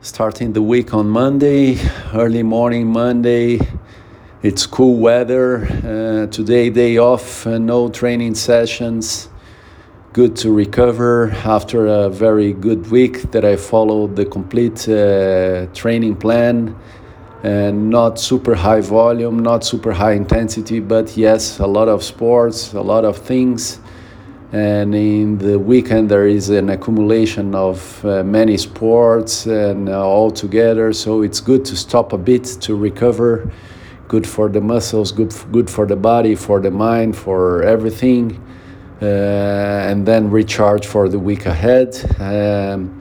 starting the week on Monday, early morning Monday. It's cool weather. Uh, today, day off, uh, no training sessions. Good to recover after a very good week that I followed the complete uh, training plan. And not super high volume, not super high intensity, but yes, a lot of sports, a lot of things and in the weekend there is an accumulation of uh, many sports and uh, all together. So it's good to stop a bit to recover. Good for the muscles good good for the body for the mind for everything. Uh, and then recharge for the week ahead. Um,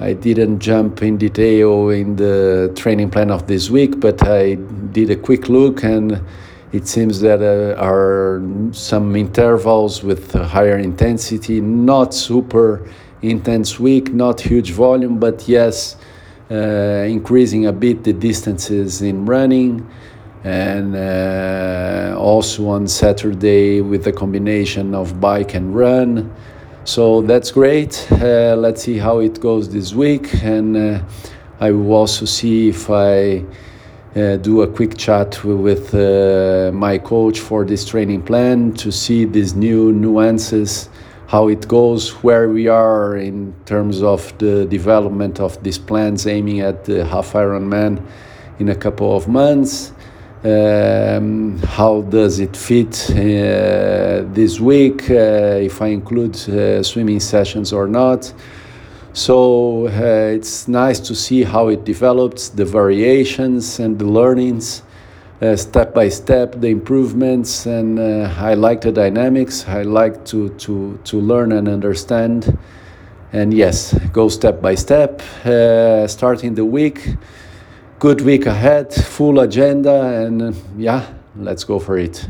I didn't jump in detail in the training plan of this week but I did a quick look and it seems that uh, are some intervals with higher intensity, not super intense week, not huge volume, but yes, uh, increasing a bit the distances in running. And uh, also on Saturday with a combination of bike and run. So that's great. Uh, let's see how it goes this week. And uh, I will also see if I uh, do a quick chat with uh, my coach for this training plan to see these new nuances, how it goes, where we are in terms of the development of these plans aiming at the half Ironman in a couple of months. Um, how does it fit uh, this week, uh, if I include uh, swimming sessions or not? So uh, it's nice to see how it develops, the variations and the learnings, uh, step by step, the improvements, and uh, I like the dynamics. I like to, to, to learn and understand. And yes, go step by step, uh, starting the week. Good week ahead, full agenda, and uh, yeah, let's go for it.